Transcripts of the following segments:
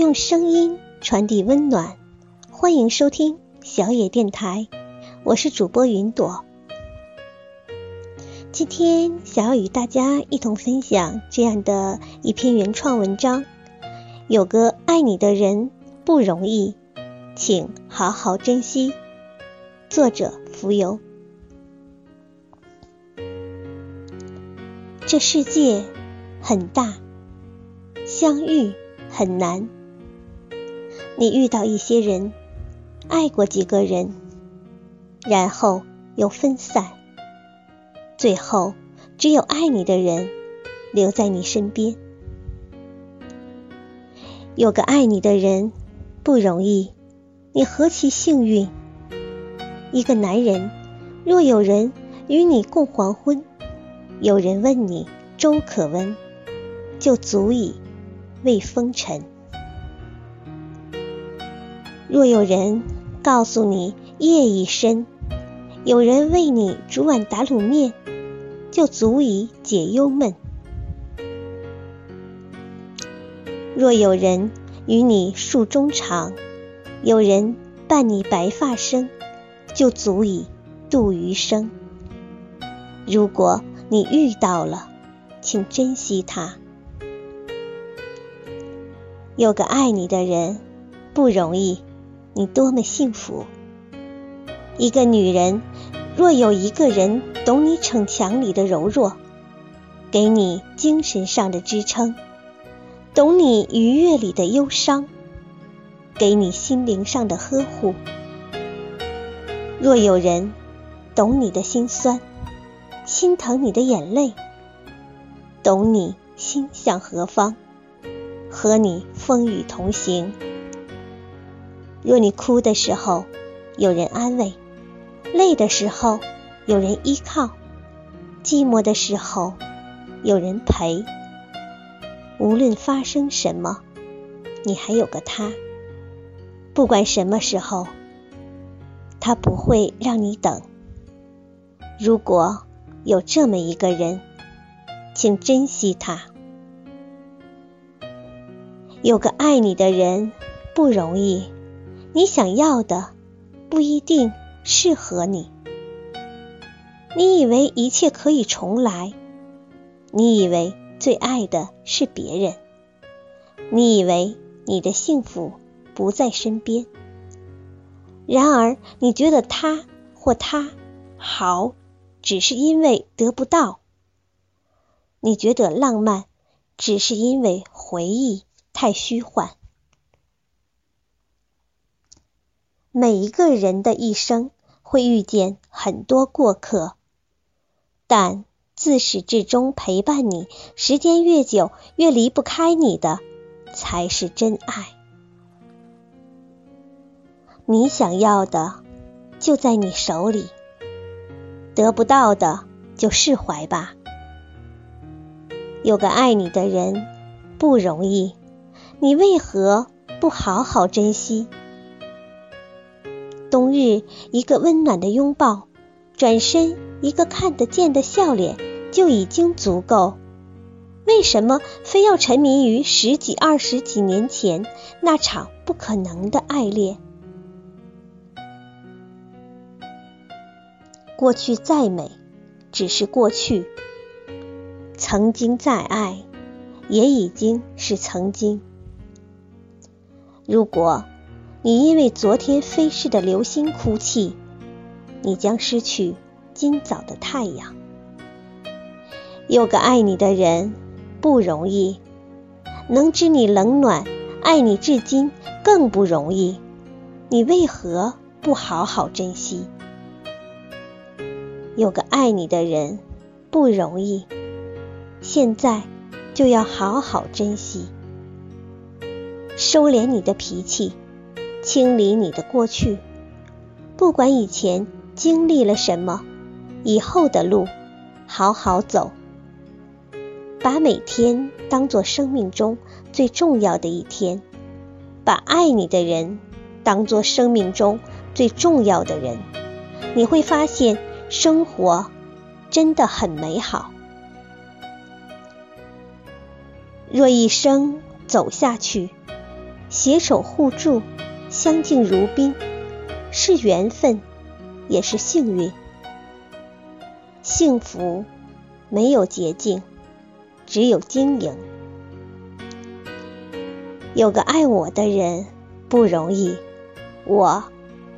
用声音传递温暖，欢迎收听小野电台，我是主播云朵。今天想要与大家一同分享这样的一篇原创文章：有个爱你的人不容易，请好好珍惜。作者浮游。这世界很大，相遇很难。你遇到一些人，爱过几个人，然后又分散，最后只有爱你的人留在你身边。有个爱你的人不容易，你何其幸运！一个男人，若有人与你共黄昏。有人问你粥可温，就足以慰风尘；若有人告诉你夜已深，有人为你煮碗打卤面，就足以解忧闷；若有人与你诉衷肠，有人伴你白发生，就足以度余生。如果你遇到了，请珍惜他。有个爱你的人不容易，你多么幸福！一个女人若有一个人懂你逞强里的柔弱，给你精神上的支撑，懂你愉悦里的忧伤，给你心灵上的呵护；若有人懂你的心酸。心疼你的眼泪，懂你心向何方，和你风雨同行。若你哭的时候有人安慰，累的时候有人依靠，寂寞的时候有人陪。无论发生什么，你还有个他。不管什么时候，他不会让你等。如果。有这么一个人，请珍惜他。有个爱你的人不容易，你想要的不一定适合你。你以为一切可以重来，你以为最爱的是别人，你以为你的幸福不在身边。然而，你觉得他或他好。只是因为得不到，你觉得浪漫，只是因为回忆太虚幻。每一个人的一生会遇见很多过客，但自始至终陪伴你，时间越久越离不开你的，才是真爱。你想要的就在你手里。得不到的就释怀吧。有个爱你的人不容易，你为何不好好珍惜？冬日一个温暖的拥抱，转身一个看得见的笑脸就已经足够。为什么非要沉迷于十几、二十几年前那场不可能的爱恋？过去再美，只是过去；曾经再爱，也已经是曾经。如果你因为昨天飞逝的流星哭泣，你将失去今早的太阳。有个爱你的人不容易，能知你冷暖，爱你至今更不容易。你为何不好好珍惜？有个爱你的人不容易，现在就要好好珍惜。收敛你的脾气，清理你的过去。不管以前经历了什么，以后的路好好走。把每天当做生命中最重要的一天，把爱你的人当做生命中最重要的人，你会发现。生活真的很美好。若一生走下去，携手互助，相敬如宾，是缘分，也是幸运。幸福没有捷径，只有经营。有个爱我的人不容易，我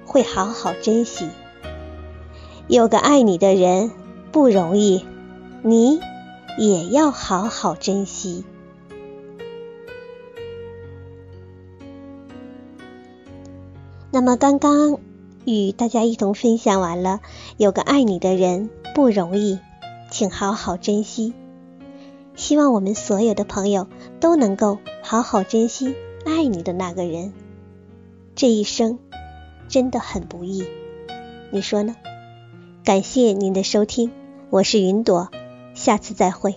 会好好珍惜。有个爱你的人不容易，你也要好好珍惜。那么，刚刚与大家一同分享完了，有个爱你的人不容易，请好好珍惜。希望我们所有的朋友都能够好好珍惜爱你的那个人。这一生真的很不易，你说呢？感谢您的收听，我是云朵，下次再会。